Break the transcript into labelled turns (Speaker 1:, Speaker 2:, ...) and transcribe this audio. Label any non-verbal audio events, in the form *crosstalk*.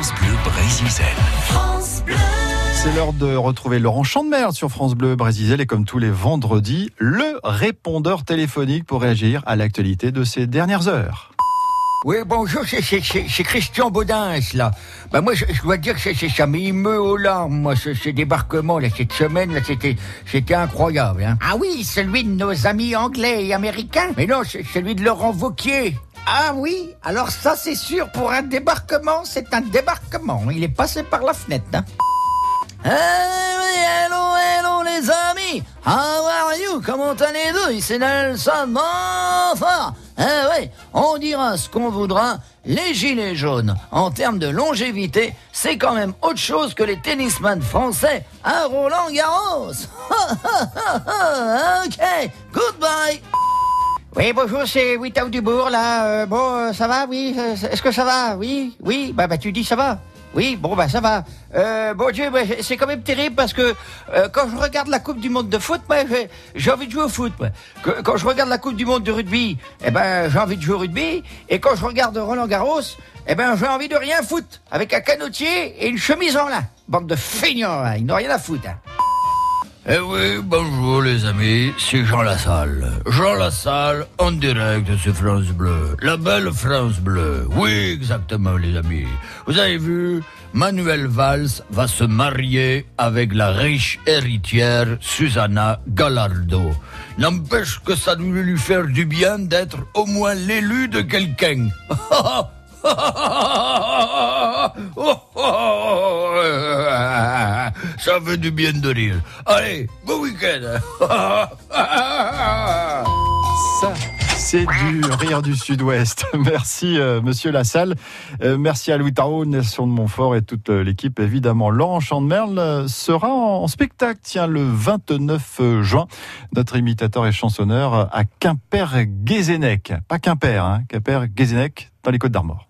Speaker 1: France Bleu Brésil.
Speaker 2: C'est l'heure de retrouver Laurent Chandemer sur France Bleu Brésil et comme tous les vendredis, le répondeur téléphonique pour réagir à l'actualité de ces dernières heures.
Speaker 3: Oui, bonjour, c'est- Christian Baudins, là. Bah, moi, je, je dois dire que ça m'émeut aux larmes, moi, ce, ce débarquement, là, cette semaine, là, c'était, c'était incroyable, hein.
Speaker 4: Ah oui, celui de nos amis anglais et américains
Speaker 3: Mais non, c'est celui de Laurent Vauquier.
Speaker 4: Ah oui, alors ça c'est sûr, pour un débarquement, c'est un débarquement. Il est passé par la fenêtre. Hein.
Speaker 5: hello, hello les amis How are you? Comment allez-vous? C'est Nelson Montfort Eh oui, on dira ce qu'on voudra, les gilets jaunes, en termes de longévité, c'est quand même autre chose que les tennisman français à Roland Garros *laughs* Ok, goodbye
Speaker 4: Oui, bonjour, c'est Witaou Dubourg, là. Euh, bon, euh, ça va, oui euh, Est-ce que ça va? Oui, oui, bah, bah tu dis ça va oui, bon bah ça va. Euh, bon Dieu, bah, c'est quand même terrible parce que quand je regarde la Coupe du Monde de foot, moi, j'ai- j'ai envie de jouer au foot. moi. Quand je regarde la Coupe du Monde de rugby, eh ben j'ai envie de jouer au rugby. Et quand je regarde Roland Garros, eh ben j'ai envie de rien foutre avec un canotier et une chemise en lin. Bande de feignants, hein, ils n'ont rien à foutre. hein.
Speaker 3: Eh oui, bonjour les amis, c'est Jean Lassalle. Jean Lassalle, en direct sur France Bleu. La belle France Bleu. Oui, exactement les amis. Vous avez vu, Manuel Valls va se marier avec la riche héritière Susanna Gallardo. N'empêche que ça doit lui faire du bien d'être au moins l'élu de quelqu'un. *laughs* Ça fait du bien de rire. Allez, bon week-end. *laughs*
Speaker 2: Ça, c'est du rire du sud-ouest. *laughs* Merci, euh, monsieur Lassalle. Euh, merci à Louis Tarot, Nelson de Montfort et toute euh, l'équipe, évidemment. Laurent Chandemerle sera en, en spectacle, tiens, le 29 juin. Notre imitateur et chansonneur à Quimper-Guézennec. Pas Quimper, hein, Quimper-Guézennec, dans les Côtes d'Armor.